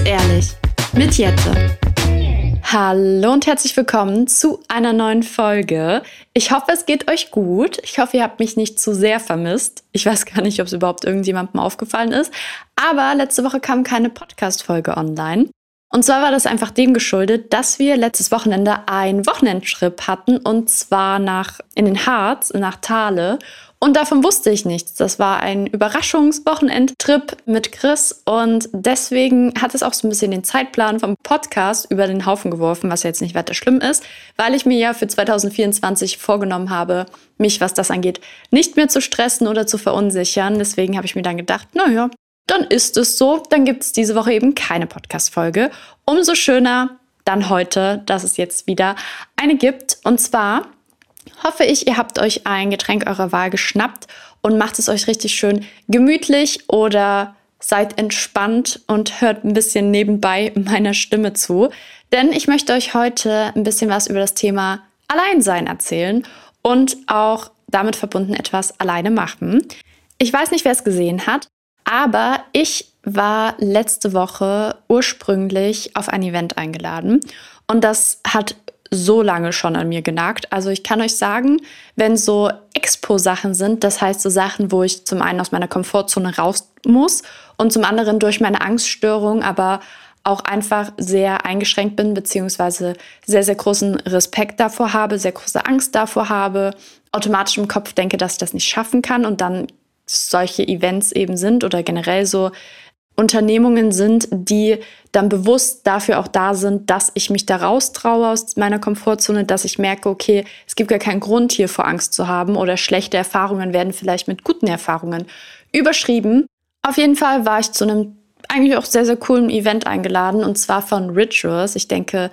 ehrlich mit Jette. Hallo und herzlich willkommen zu einer neuen Folge. Ich hoffe, es geht euch gut. Ich hoffe, ihr habt mich nicht zu sehr vermisst. Ich weiß gar nicht, ob es überhaupt irgendjemandem aufgefallen ist. Aber letzte Woche kam keine Podcast-Folge online. Und zwar war das einfach dem geschuldet, dass wir letztes Wochenende einen Wochenendtrip hatten und zwar nach in den Harz, nach Thale. Und davon wusste ich nichts. Das war ein Überraschungswochenendtrip mit Chris und deswegen hat es auch so ein bisschen den Zeitplan vom Podcast über den Haufen geworfen, was jetzt nicht weiter schlimm ist, weil ich mir ja für 2024 vorgenommen habe, mich, was das angeht, nicht mehr zu stressen oder zu verunsichern. Deswegen habe ich mir dann gedacht, naja, dann ist es so. Dann gibt es diese Woche eben keine Podcast-Folge. Umso schöner dann heute, dass es jetzt wieder eine gibt. Und zwar hoffe ich, ihr habt euch ein Getränk eurer Wahl geschnappt und macht es euch richtig schön gemütlich oder seid entspannt und hört ein bisschen nebenbei meiner Stimme zu. Denn ich möchte euch heute ein bisschen was über das Thema Alleinsein erzählen und auch damit verbunden etwas alleine machen. Ich weiß nicht, wer es gesehen hat, aber ich war letzte Woche ursprünglich auf ein Event eingeladen und das hat so lange schon an mir genagt. Also ich kann euch sagen, wenn so Expo-Sachen sind, das heißt so Sachen, wo ich zum einen aus meiner Komfortzone raus muss und zum anderen durch meine Angststörung, aber auch einfach sehr eingeschränkt bin, beziehungsweise sehr, sehr großen Respekt davor habe, sehr große Angst davor habe, automatisch im Kopf denke, dass ich das nicht schaffen kann und dann solche Events eben sind oder generell so Unternehmungen sind, die dann bewusst dafür auch da sind, dass ich mich da raustraue aus meiner Komfortzone, dass ich merke, okay, es gibt gar keinen Grund hier vor Angst zu haben oder schlechte Erfahrungen werden vielleicht mit guten Erfahrungen überschrieben. Auf jeden Fall war ich zu einem eigentlich auch sehr, sehr coolen Event eingeladen und zwar von Rituals. Ich denke,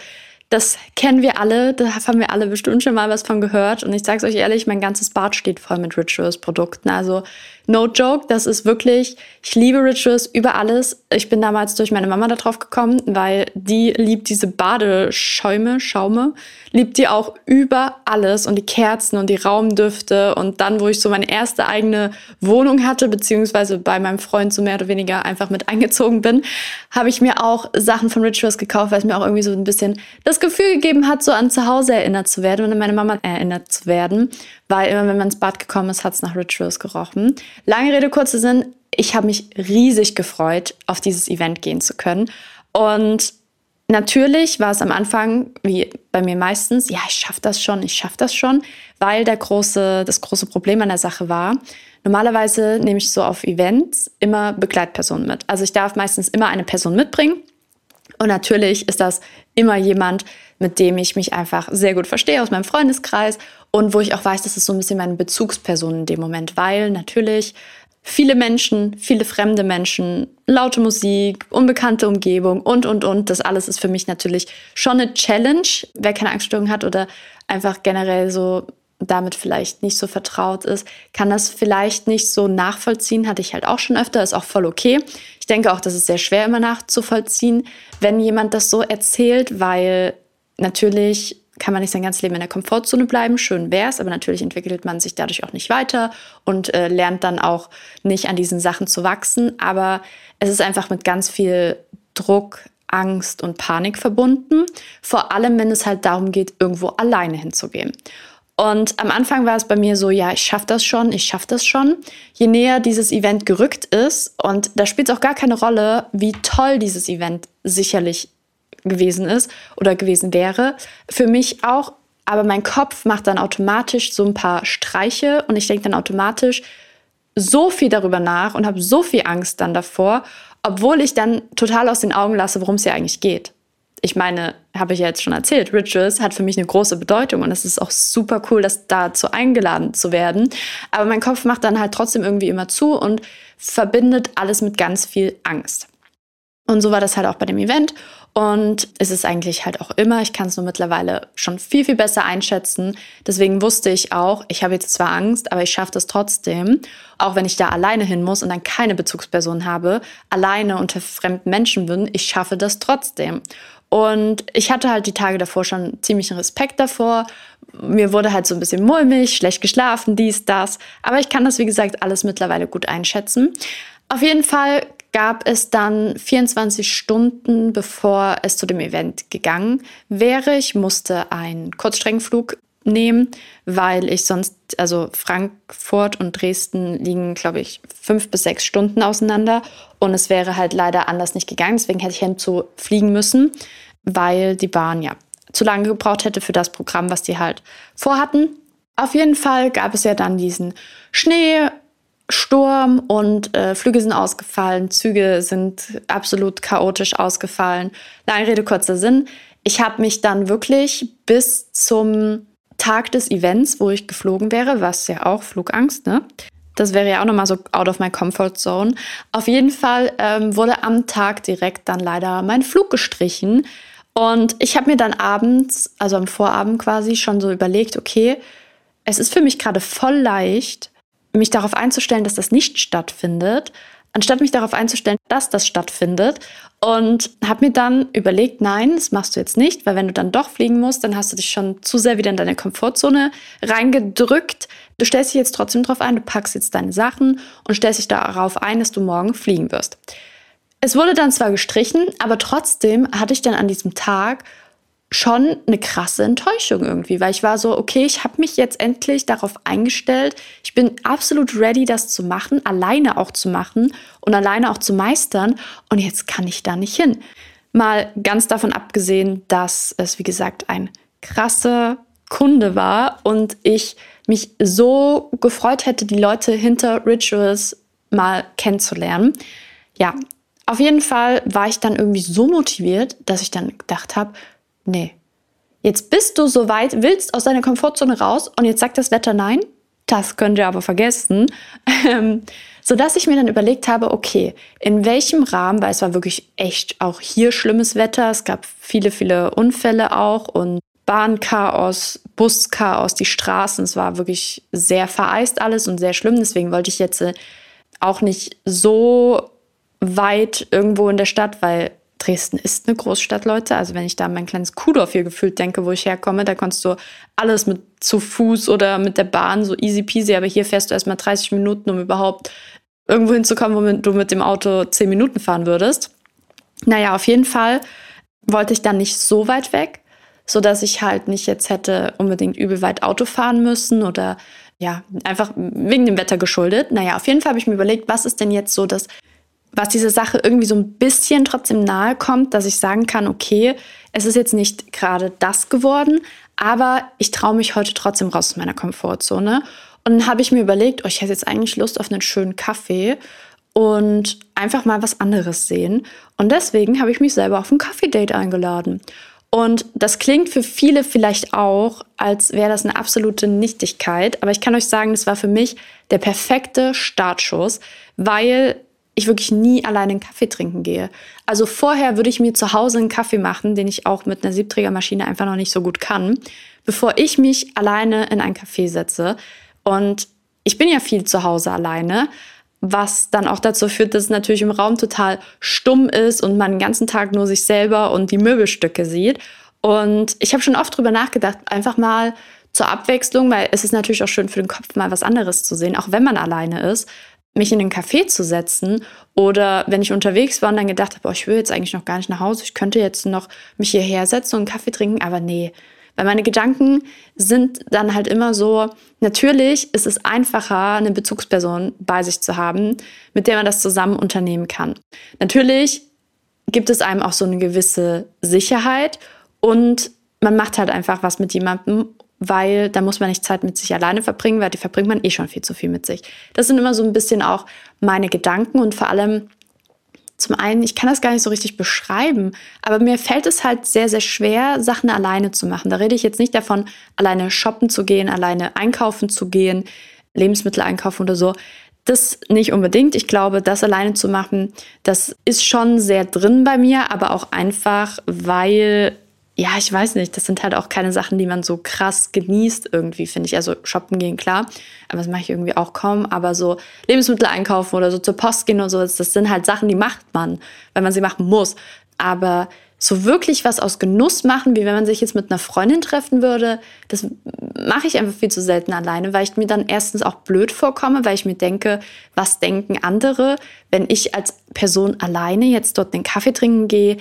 das kennen wir alle, da haben wir alle bestimmt schon mal was von gehört. Und ich sage es euch ehrlich, mein ganzes Bad steht voll mit Rituals-Produkten. Also no joke, das ist wirklich, ich liebe Rituals über alles. Ich bin damals durch meine Mama darauf gekommen, weil die liebt diese Badeschäume, Schaume, liebt die auch über alles und die Kerzen und die Raumdüfte. Und dann, wo ich so meine erste eigene Wohnung hatte, beziehungsweise bei meinem Freund so mehr oder weniger einfach mit eingezogen bin, habe ich mir auch Sachen von Rituals gekauft, weil es mir auch irgendwie so ein bisschen das Gefühl gegeben hat, so an zu Hause erinnert zu werden und an meine Mama erinnert zu werden weil immer, wenn man ins Bad gekommen ist, hat es nach Rituals gerochen. Lange Rede, kurzer Sinn, ich habe mich riesig gefreut, auf dieses Event gehen zu können. Und natürlich war es am Anfang, wie bei mir meistens, ja, ich schaffe das schon, ich schaffe das schon, weil der große, das große Problem an der Sache war, normalerweise nehme ich so auf Events immer Begleitpersonen mit. Also ich darf meistens immer eine Person mitbringen. Und natürlich ist das immer jemand, mit dem ich mich einfach sehr gut verstehe aus meinem Freundeskreis und wo ich auch weiß, das ist so ein bisschen meine Bezugsperson in dem Moment, weil natürlich viele Menschen, viele fremde Menschen, laute Musik, unbekannte Umgebung und, und, und. Das alles ist für mich natürlich schon eine Challenge, wer keine Angststörung hat oder einfach generell so damit vielleicht nicht so vertraut ist, kann das vielleicht nicht so nachvollziehen. Hatte ich halt auch schon öfter, ist auch voll okay. Ich denke auch, das ist sehr schwer immer nachzuvollziehen, wenn jemand das so erzählt, weil natürlich kann man nicht sein ganzes Leben in der Komfortzone bleiben. Schön wäre es, aber natürlich entwickelt man sich dadurch auch nicht weiter und äh, lernt dann auch nicht an diesen Sachen zu wachsen. Aber es ist einfach mit ganz viel Druck, Angst und Panik verbunden. Vor allem, wenn es halt darum geht, irgendwo alleine hinzugehen. Und am Anfang war es bei mir so, ja, ich schaffe das schon, ich schaffe das schon. Je näher dieses Event gerückt ist, und da spielt es auch gar keine Rolle, wie toll dieses Event sicherlich gewesen ist oder gewesen wäre. Für mich auch, aber mein Kopf macht dann automatisch so ein paar Streiche und ich denke dann automatisch so viel darüber nach und habe so viel Angst dann davor, obwohl ich dann total aus den Augen lasse, worum es hier eigentlich geht. Ich meine, habe ich ja jetzt schon erzählt, Rituals hat für mich eine große Bedeutung und es ist auch super cool, das dazu eingeladen zu werden. Aber mein Kopf macht dann halt trotzdem irgendwie immer zu und verbindet alles mit ganz viel Angst. Und so war das halt auch bei dem Event. Und es ist eigentlich halt auch immer, ich kann es nur mittlerweile schon viel, viel besser einschätzen. Deswegen wusste ich auch, ich habe jetzt zwar Angst, aber ich schaffe das trotzdem. Auch wenn ich da alleine hin muss und dann keine Bezugsperson habe, alleine unter fremden Menschen bin, ich schaffe das trotzdem. Und ich hatte halt die Tage davor schon ziemlichen Respekt davor. Mir wurde halt so ein bisschen mulmig, schlecht geschlafen, dies, das. Aber ich kann das, wie gesagt, alles mittlerweile gut einschätzen. Auf jeden Fall gab es dann 24 Stunden, bevor es zu dem Event gegangen wäre. Ich musste einen Kurzstreckenflug nehmen, weil ich sonst, also Frankfurt und Dresden liegen, glaube ich, fünf bis sechs Stunden auseinander und es wäre halt leider anders nicht gegangen. Deswegen hätte ich hinzu fliegen müssen, weil die Bahn ja zu lange gebraucht hätte für das Programm, was die halt vorhatten. Auf jeden Fall gab es ja dann diesen Schneesturm und äh, Flüge sind ausgefallen, Züge sind absolut chaotisch ausgefallen. Lange Rede, kurzer Sinn. Ich habe mich dann wirklich bis zum Tag des Events, wo ich geflogen wäre, was ja auch Flugangst, ne? Das wäre ja auch nochmal so out of my comfort zone. Auf jeden Fall ähm, wurde am Tag direkt dann leider mein Flug gestrichen. Und ich habe mir dann abends, also am Vorabend quasi, schon so überlegt, okay, es ist für mich gerade voll leicht, mich darauf einzustellen, dass das nicht stattfindet, anstatt mich darauf einzustellen, dass das stattfindet. Und habe mir dann überlegt, nein, das machst du jetzt nicht, weil wenn du dann doch fliegen musst, dann hast du dich schon zu sehr wieder in deine Komfortzone reingedrückt. Du stellst dich jetzt trotzdem darauf ein, du packst jetzt deine Sachen und stellst dich darauf ein, dass du morgen fliegen wirst. Es wurde dann zwar gestrichen, aber trotzdem hatte ich dann an diesem Tag schon eine krasse Enttäuschung irgendwie, weil ich war so, okay, ich habe mich jetzt endlich darauf eingestellt. Ich bin absolut ready, das zu machen, alleine auch zu machen und alleine auch zu meistern. Und jetzt kann ich da nicht hin. Mal ganz davon abgesehen, dass es, wie gesagt, ein krasser Kunde war und ich mich so gefreut hätte, die Leute hinter Rituals mal kennenzulernen. Ja, auf jeden Fall war ich dann irgendwie so motiviert, dass ich dann gedacht habe, nee, jetzt bist du so weit, willst aus deiner Komfortzone raus und jetzt sagt das Wetter nein. Das könnt ihr aber vergessen. Ähm, sodass ich mir dann überlegt habe, okay, in welchem Rahmen, weil es war wirklich echt auch hier schlimmes Wetter, es gab viele, viele Unfälle auch und Bahnchaos, Buschaos, die Straßen, es war wirklich sehr vereist alles und sehr schlimm. Deswegen wollte ich jetzt äh, auch nicht so weit irgendwo in der Stadt, weil Dresden ist eine Großstadt, Leute. Also wenn ich da an mein kleines Kuhdorf hier gefühlt denke, wo ich herkomme, da kannst du alles mit zu Fuß oder mit der Bahn so easy peasy. Aber hier fährst du erstmal 30 Minuten, um überhaupt irgendwo hinzukommen, wo du mit dem Auto 10 Minuten fahren würdest. Naja, auf jeden Fall wollte ich dann nicht so weit weg, sodass ich halt nicht jetzt hätte unbedingt übel weit Auto fahren müssen oder ja, einfach wegen dem Wetter geschuldet. Naja, auf jeden Fall habe ich mir überlegt, was ist denn jetzt so das was diese Sache irgendwie so ein bisschen trotzdem nahe kommt, dass ich sagen kann, okay, es ist jetzt nicht gerade das geworden, aber ich traue mich heute trotzdem raus aus meiner Komfortzone. Und dann habe ich mir überlegt, oh, ich hätte jetzt eigentlich Lust auf einen schönen Kaffee und einfach mal was anderes sehen. Und deswegen habe ich mich selber auf ein Kaffee-Date eingeladen. Und das klingt für viele vielleicht auch, als wäre das eine absolute Nichtigkeit. Aber ich kann euch sagen, das war für mich der perfekte Startschuss, weil ich wirklich nie alleine einen Kaffee trinken gehe. Also vorher würde ich mir zu Hause einen Kaffee machen, den ich auch mit einer Siebträgermaschine einfach noch nicht so gut kann, bevor ich mich alleine in ein Café setze. Und ich bin ja viel zu Hause alleine, was dann auch dazu führt, dass es natürlich im Raum total stumm ist und man den ganzen Tag nur sich selber und die Möbelstücke sieht. Und ich habe schon oft drüber nachgedacht, einfach mal zur Abwechslung, weil es ist natürlich auch schön für den Kopf, mal was anderes zu sehen, auch wenn man alleine ist, mich in den Café zu setzen oder wenn ich unterwegs war und dann gedacht habe, oh, ich will jetzt eigentlich noch gar nicht nach Hause, ich könnte jetzt noch mich hierher setzen und einen Kaffee trinken, aber nee, weil meine Gedanken sind dann halt immer so, natürlich ist es einfacher, eine Bezugsperson bei sich zu haben, mit der man das zusammen unternehmen kann. Natürlich gibt es einem auch so eine gewisse Sicherheit und man macht halt einfach was mit jemandem weil da muss man nicht Zeit mit sich alleine verbringen, weil die verbringt man eh schon viel zu viel mit sich. Das sind immer so ein bisschen auch meine Gedanken und vor allem zum einen, ich kann das gar nicht so richtig beschreiben, aber mir fällt es halt sehr, sehr schwer, Sachen alleine zu machen. Da rede ich jetzt nicht davon, alleine shoppen zu gehen, alleine einkaufen zu gehen, Lebensmittel einkaufen oder so. Das nicht unbedingt. Ich glaube, das alleine zu machen, das ist schon sehr drin bei mir, aber auch einfach, weil ja, ich weiß nicht, das sind halt auch keine Sachen, die man so krass genießt irgendwie, finde ich. Also shoppen gehen, klar, aber das mache ich irgendwie auch kaum. Aber so Lebensmittel einkaufen oder so zur Post gehen und so, das sind halt Sachen, die macht man, weil man sie machen muss. Aber so wirklich was aus Genuss machen, wie wenn man sich jetzt mit einer Freundin treffen würde, das mache ich einfach viel zu selten alleine, weil ich mir dann erstens auch blöd vorkomme, weil ich mir denke, was denken andere, wenn ich als Person alleine jetzt dort einen Kaffee trinken gehe,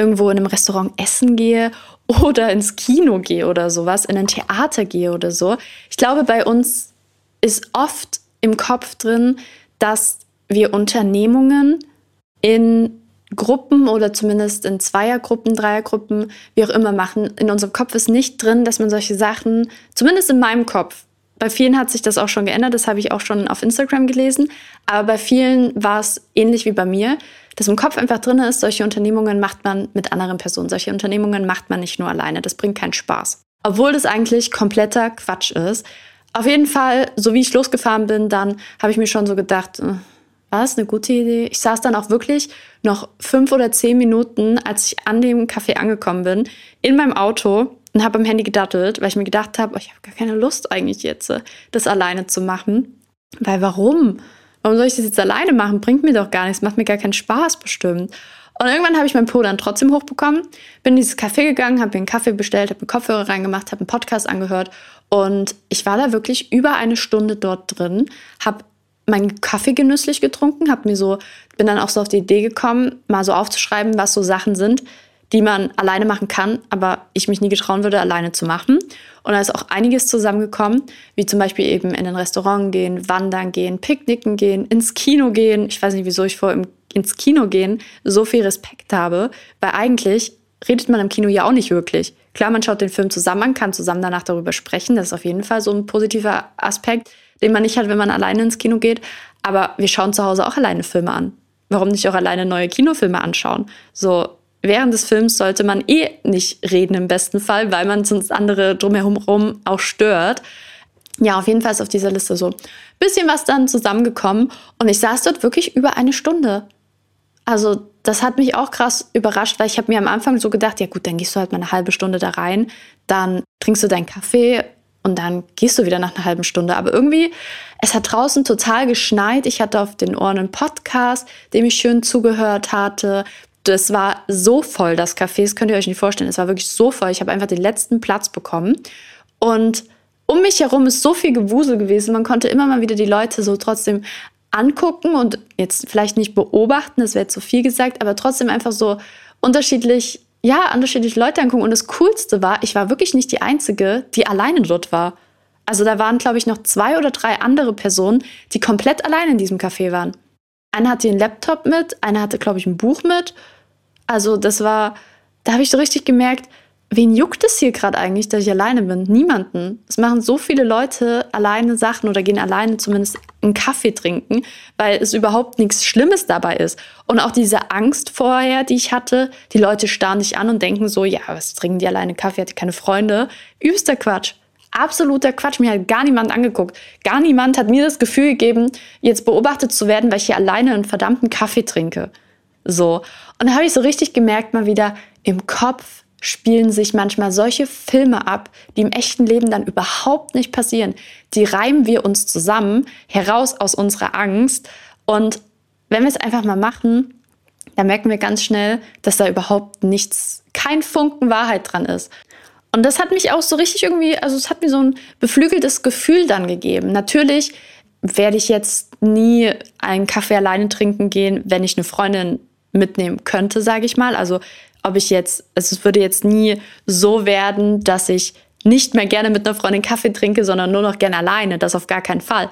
irgendwo in einem Restaurant essen gehe oder ins Kino gehe oder sowas, in ein Theater gehe oder so. Ich glaube, bei uns ist oft im Kopf drin, dass wir Unternehmungen in Gruppen oder zumindest in Zweiergruppen, Dreiergruppen, wie auch immer machen. In unserem Kopf ist nicht drin, dass man solche Sachen, zumindest in meinem Kopf, bei vielen hat sich das auch schon geändert, das habe ich auch schon auf Instagram gelesen, aber bei vielen war es ähnlich wie bei mir, dass im Kopf einfach drin ist, solche Unternehmungen macht man mit anderen Personen, solche Unternehmungen macht man nicht nur alleine, das bringt keinen Spaß. Obwohl das eigentlich kompletter Quatsch ist. Auf jeden Fall, so wie ich losgefahren bin, dann habe ich mir schon so gedacht, äh, war das eine gute Idee? Ich saß dann auch wirklich noch fünf oder zehn Minuten, als ich an dem Café angekommen bin, in meinem Auto und habe am Handy gedattelt, weil ich mir gedacht habe, ich habe gar keine Lust eigentlich jetzt, das alleine zu machen. Weil warum? Warum soll ich das jetzt alleine machen? Bringt mir doch gar nichts, macht mir gar keinen Spaß bestimmt. Und irgendwann habe ich mein Po dann trotzdem hochbekommen, bin in dieses Café gegangen, habe mir einen Kaffee bestellt, habe einen Kopfhörer reingemacht, habe einen Podcast angehört und ich war da wirklich über eine Stunde dort drin, habe meinen Kaffee genüsslich getrunken, habe mir so, bin dann auch so auf die Idee gekommen, mal so aufzuschreiben, was so Sachen sind, die man alleine machen kann, aber ich mich nie getrauen würde, alleine zu machen. Und da ist auch einiges zusammengekommen, wie zum Beispiel eben in ein Restaurant gehen, wandern gehen, picknicken gehen, ins Kino gehen. Ich weiß nicht, wieso ich vor ins Kino gehen so viel Respekt habe, weil eigentlich redet man im Kino ja auch nicht wirklich. Klar, man schaut den Film zusammen an, kann zusammen danach darüber sprechen. Das ist auf jeden Fall so ein positiver Aspekt den man nicht hat, wenn man alleine ins Kino geht. Aber wir schauen zu Hause auch alleine Filme an. Warum nicht auch alleine neue Kinofilme anschauen? So, während des Films sollte man eh nicht reden im besten Fall, weil man sonst andere drumherum auch stört. Ja, auf jeden Fall ist auf dieser Liste so ein bisschen was dann zusammengekommen und ich saß dort wirklich über eine Stunde. Also das hat mich auch krass überrascht, weil ich habe mir am Anfang so gedacht, ja gut, dann gehst du halt mal eine halbe Stunde da rein, dann trinkst du deinen Kaffee und dann gehst du wieder nach einer halben Stunde. Aber irgendwie, es hat draußen total geschneit. Ich hatte auf den Ohren einen Podcast, dem ich schön zugehört hatte. Das war so voll, das Café, das könnt ihr euch nicht vorstellen. Es war wirklich so voll. Ich habe einfach den letzten Platz bekommen. Und um mich herum ist so viel Gewusel gewesen. Man konnte immer mal wieder die Leute so trotzdem angucken und jetzt vielleicht nicht beobachten, das wäre zu viel gesagt, aber trotzdem einfach so unterschiedlich ja, unterschiedliche Leute angucken. Und das Coolste war, ich war wirklich nicht die Einzige, die alleine dort war. Also da waren, glaube ich, noch zwei oder drei andere Personen, die komplett allein in diesem Café waren. Einer hatte einen Laptop mit, einer hatte, glaube ich, ein Buch mit. Also das war, da habe ich so richtig gemerkt, wen juckt es hier gerade eigentlich, dass ich alleine bin? Niemanden. Es machen so viele Leute alleine Sachen oder gehen alleine zumindest einen Kaffee trinken, weil es überhaupt nichts Schlimmes dabei ist. Und auch diese Angst vorher, die ich hatte, die Leute starren dich an und denken so, ja, was trinken die alleine Kaffee, hat die keine Freunde? Übster Quatsch. Absoluter Quatsch. Mir hat gar niemand angeguckt. Gar niemand hat mir das Gefühl gegeben, jetzt beobachtet zu werden, weil ich hier alleine einen verdammten Kaffee trinke. So. Und da habe ich so richtig gemerkt, mal wieder im Kopf spielen sich manchmal solche Filme ab, die im echten Leben dann überhaupt nicht passieren. Die reimen wir uns zusammen, heraus aus unserer Angst. Und wenn wir es einfach mal machen, dann merken wir ganz schnell, dass da überhaupt nichts, kein Funken Wahrheit dran ist. Und das hat mich auch so richtig irgendwie, also es hat mir so ein beflügeltes Gefühl dann gegeben. Natürlich werde ich jetzt nie einen Kaffee alleine trinken gehen, wenn ich eine Freundin mitnehmen könnte, sage ich mal. Also ob ich jetzt, also es würde jetzt nie so werden, dass ich nicht mehr gerne mit einer Freundin Kaffee trinke, sondern nur noch gerne alleine. Das auf gar keinen Fall.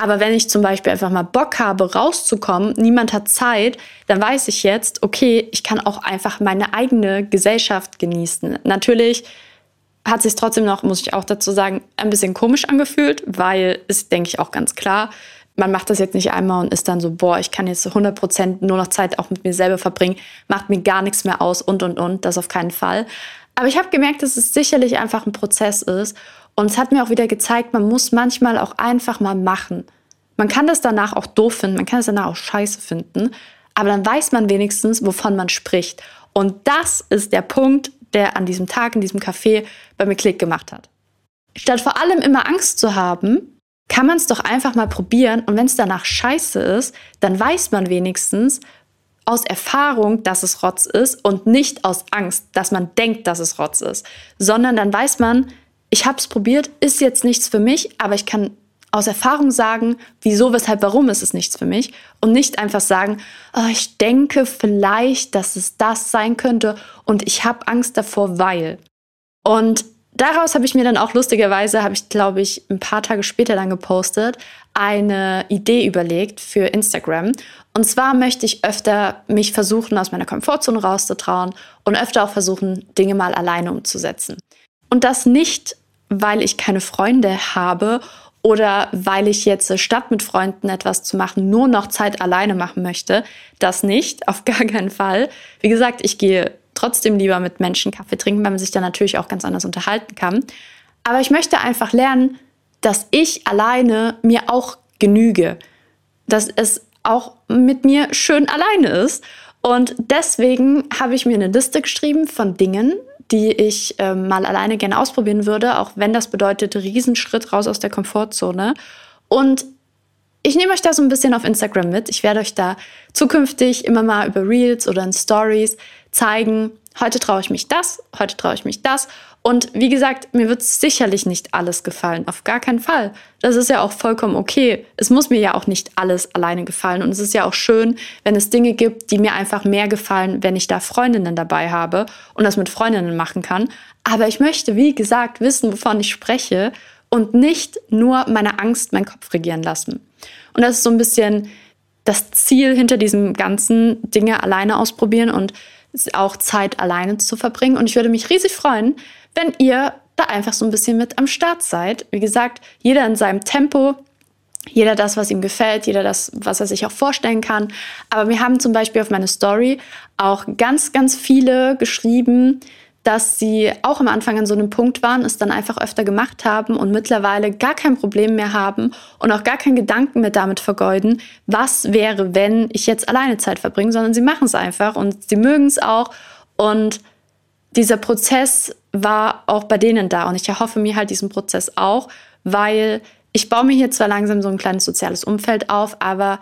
Aber wenn ich zum Beispiel einfach mal Bock habe, rauszukommen, niemand hat Zeit, dann weiß ich jetzt, okay, ich kann auch einfach meine eigene Gesellschaft genießen. Natürlich hat sich trotzdem noch, muss ich auch dazu sagen, ein bisschen komisch angefühlt, weil es, denke ich, auch ganz klar, man macht das jetzt nicht einmal und ist dann so, boah, ich kann jetzt 100% nur noch Zeit auch mit mir selber verbringen, macht mir gar nichts mehr aus und, und, und, das auf keinen Fall. Aber ich habe gemerkt, dass es sicherlich einfach ein Prozess ist und es hat mir auch wieder gezeigt, man muss manchmal auch einfach mal machen. Man kann das danach auch doof finden, man kann es danach auch scheiße finden, aber dann weiß man wenigstens, wovon man spricht. Und das ist der Punkt, der an diesem Tag, in diesem Café bei mir Klick gemacht hat. Statt vor allem immer Angst zu haben, kann man es doch einfach mal probieren und wenn es danach scheiße ist, dann weiß man wenigstens, aus Erfahrung, dass es Rotz ist und nicht aus Angst, dass man denkt, dass es Rotz ist, sondern dann weiß man, ich habe es probiert, ist jetzt nichts für mich, aber ich kann aus Erfahrung sagen, wieso, weshalb, warum ist es nichts für mich und nicht einfach sagen, oh, ich denke vielleicht, dass es das sein könnte und ich habe Angst davor, weil. Und daraus habe ich mir dann auch lustigerweise, habe ich glaube ich ein paar Tage später dann gepostet, eine Idee überlegt für Instagram. Und zwar möchte ich öfter mich versuchen, aus meiner Komfortzone rauszutrauen und öfter auch versuchen, Dinge mal alleine umzusetzen. Und das nicht, weil ich keine Freunde habe oder weil ich jetzt statt mit Freunden etwas zu machen, nur noch Zeit alleine machen möchte. Das nicht, auf gar keinen Fall. Wie gesagt, ich gehe trotzdem lieber mit Menschen Kaffee trinken, weil man sich dann natürlich auch ganz anders unterhalten kann. Aber ich möchte einfach lernen, dass ich alleine mir auch genüge. Dass es auch mit mir schön alleine ist. Und deswegen habe ich mir eine Liste geschrieben von Dingen, die ich äh, mal alleine gerne ausprobieren würde, auch wenn das bedeutet, Riesenschritt raus aus der Komfortzone. Und ich nehme euch da so ein bisschen auf Instagram mit. Ich werde euch da zukünftig immer mal über Reels oder in Stories zeigen, heute traue ich mich das, heute traue ich mich das. Und wie gesagt, mir wird sicherlich nicht alles gefallen, auf gar keinen Fall. Das ist ja auch vollkommen okay. Es muss mir ja auch nicht alles alleine gefallen. Und es ist ja auch schön, wenn es Dinge gibt, die mir einfach mehr gefallen, wenn ich da Freundinnen dabei habe und das mit Freundinnen machen kann. Aber ich möchte, wie gesagt, wissen, wovon ich spreche und nicht nur meine Angst meinen Kopf regieren lassen. Und das ist so ein bisschen das Ziel hinter diesem ganzen Dinge alleine ausprobieren und auch Zeit alleine zu verbringen. Und ich würde mich riesig freuen, wenn ihr da einfach so ein bisschen mit am Start seid. Wie gesagt, jeder in seinem Tempo, jeder das, was ihm gefällt, jeder das, was er sich auch vorstellen kann. Aber wir haben zum Beispiel auf meine Story auch ganz, ganz viele geschrieben, dass sie auch am Anfang an so einem Punkt waren, es dann einfach öfter gemacht haben und mittlerweile gar kein Problem mehr haben und auch gar keinen Gedanken mehr damit vergeuden, was wäre, wenn ich jetzt alleine Zeit verbringe, sondern sie machen es einfach und sie mögen es auch. Und dieser Prozess war auch bei denen da und ich erhoffe mir halt diesen Prozess auch, weil ich baue mir hier zwar langsam so ein kleines soziales Umfeld auf, aber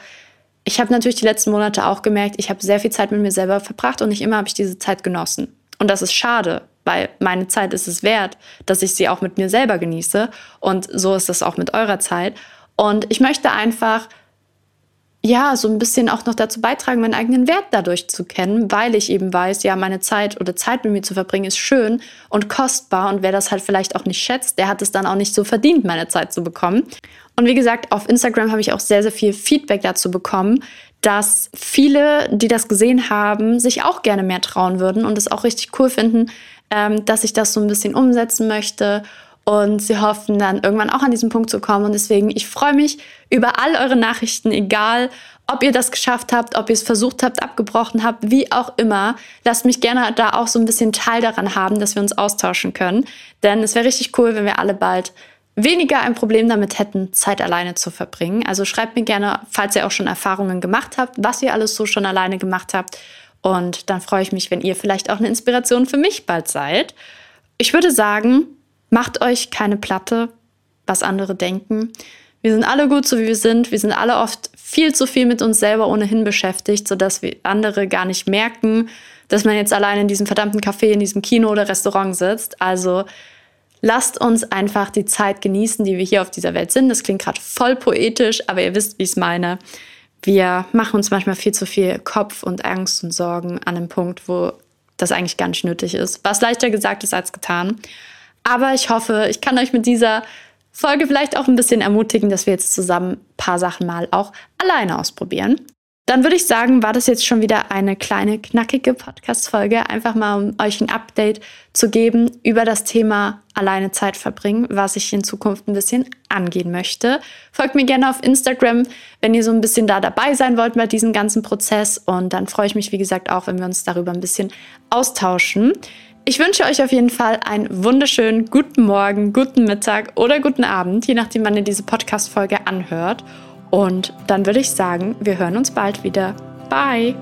ich habe natürlich die letzten Monate auch gemerkt, ich habe sehr viel Zeit mit mir selber verbracht und nicht immer habe ich diese Zeit genossen. Und das ist schade, weil meine Zeit ist es wert, dass ich sie auch mit mir selber genieße. Und so ist es auch mit eurer Zeit. Und ich möchte einfach, ja, so ein bisschen auch noch dazu beitragen, meinen eigenen Wert dadurch zu kennen, weil ich eben weiß, ja, meine Zeit oder Zeit mit mir zu verbringen ist schön und kostbar. Und wer das halt vielleicht auch nicht schätzt, der hat es dann auch nicht so verdient, meine Zeit zu bekommen. Und wie gesagt, auf Instagram habe ich auch sehr, sehr viel Feedback dazu bekommen, dass viele, die das gesehen haben, sich auch gerne mehr trauen würden und es auch richtig cool finden, ähm, dass ich das so ein bisschen umsetzen möchte. Und sie hoffen dann irgendwann auch an diesen Punkt zu kommen. Und deswegen, ich freue mich über all eure Nachrichten, egal ob ihr das geschafft habt, ob ihr es versucht habt, abgebrochen habt, wie auch immer. Lasst mich gerne da auch so ein bisschen Teil daran haben, dass wir uns austauschen können. Denn es wäre richtig cool, wenn wir alle bald weniger ein Problem damit hätten, Zeit alleine zu verbringen. Also schreibt mir gerne, falls ihr auch schon Erfahrungen gemacht habt, was ihr alles so schon alleine gemacht habt. Und dann freue ich mich, wenn ihr vielleicht auch eine Inspiration für mich bald seid. Ich würde sagen, macht euch keine Platte, was andere denken. Wir sind alle gut, so wie wir sind. Wir sind alle oft viel zu viel mit uns selber ohnehin beschäftigt, sodass wir andere gar nicht merken, dass man jetzt allein in diesem verdammten Café, in diesem Kino oder Restaurant sitzt. Also Lasst uns einfach die Zeit genießen, die wir hier auf dieser Welt sind. Das klingt gerade voll poetisch, aber ihr wisst, wie ich es meine. Wir machen uns manchmal viel zu viel Kopf und Angst und Sorgen an einem Punkt, wo das eigentlich gar nicht nötig ist. Was leichter gesagt ist als getan. Aber ich hoffe, ich kann euch mit dieser Folge vielleicht auch ein bisschen ermutigen, dass wir jetzt zusammen ein paar Sachen mal auch alleine ausprobieren. Dann würde ich sagen, war das jetzt schon wieder eine kleine, knackige Podcast-Folge. Einfach mal, um euch ein Update zu geben über das Thema alleine Zeit verbringen, was ich in Zukunft ein bisschen angehen möchte. Folgt mir gerne auf Instagram, wenn ihr so ein bisschen da dabei sein wollt bei diesem ganzen Prozess. Und dann freue ich mich, wie gesagt, auch, wenn wir uns darüber ein bisschen austauschen. Ich wünsche euch auf jeden Fall einen wunderschönen guten Morgen, guten Mittag oder guten Abend, je nachdem, wann ihr diese Podcast-Folge anhört. Und dann würde ich sagen, wir hören uns bald wieder. Bye!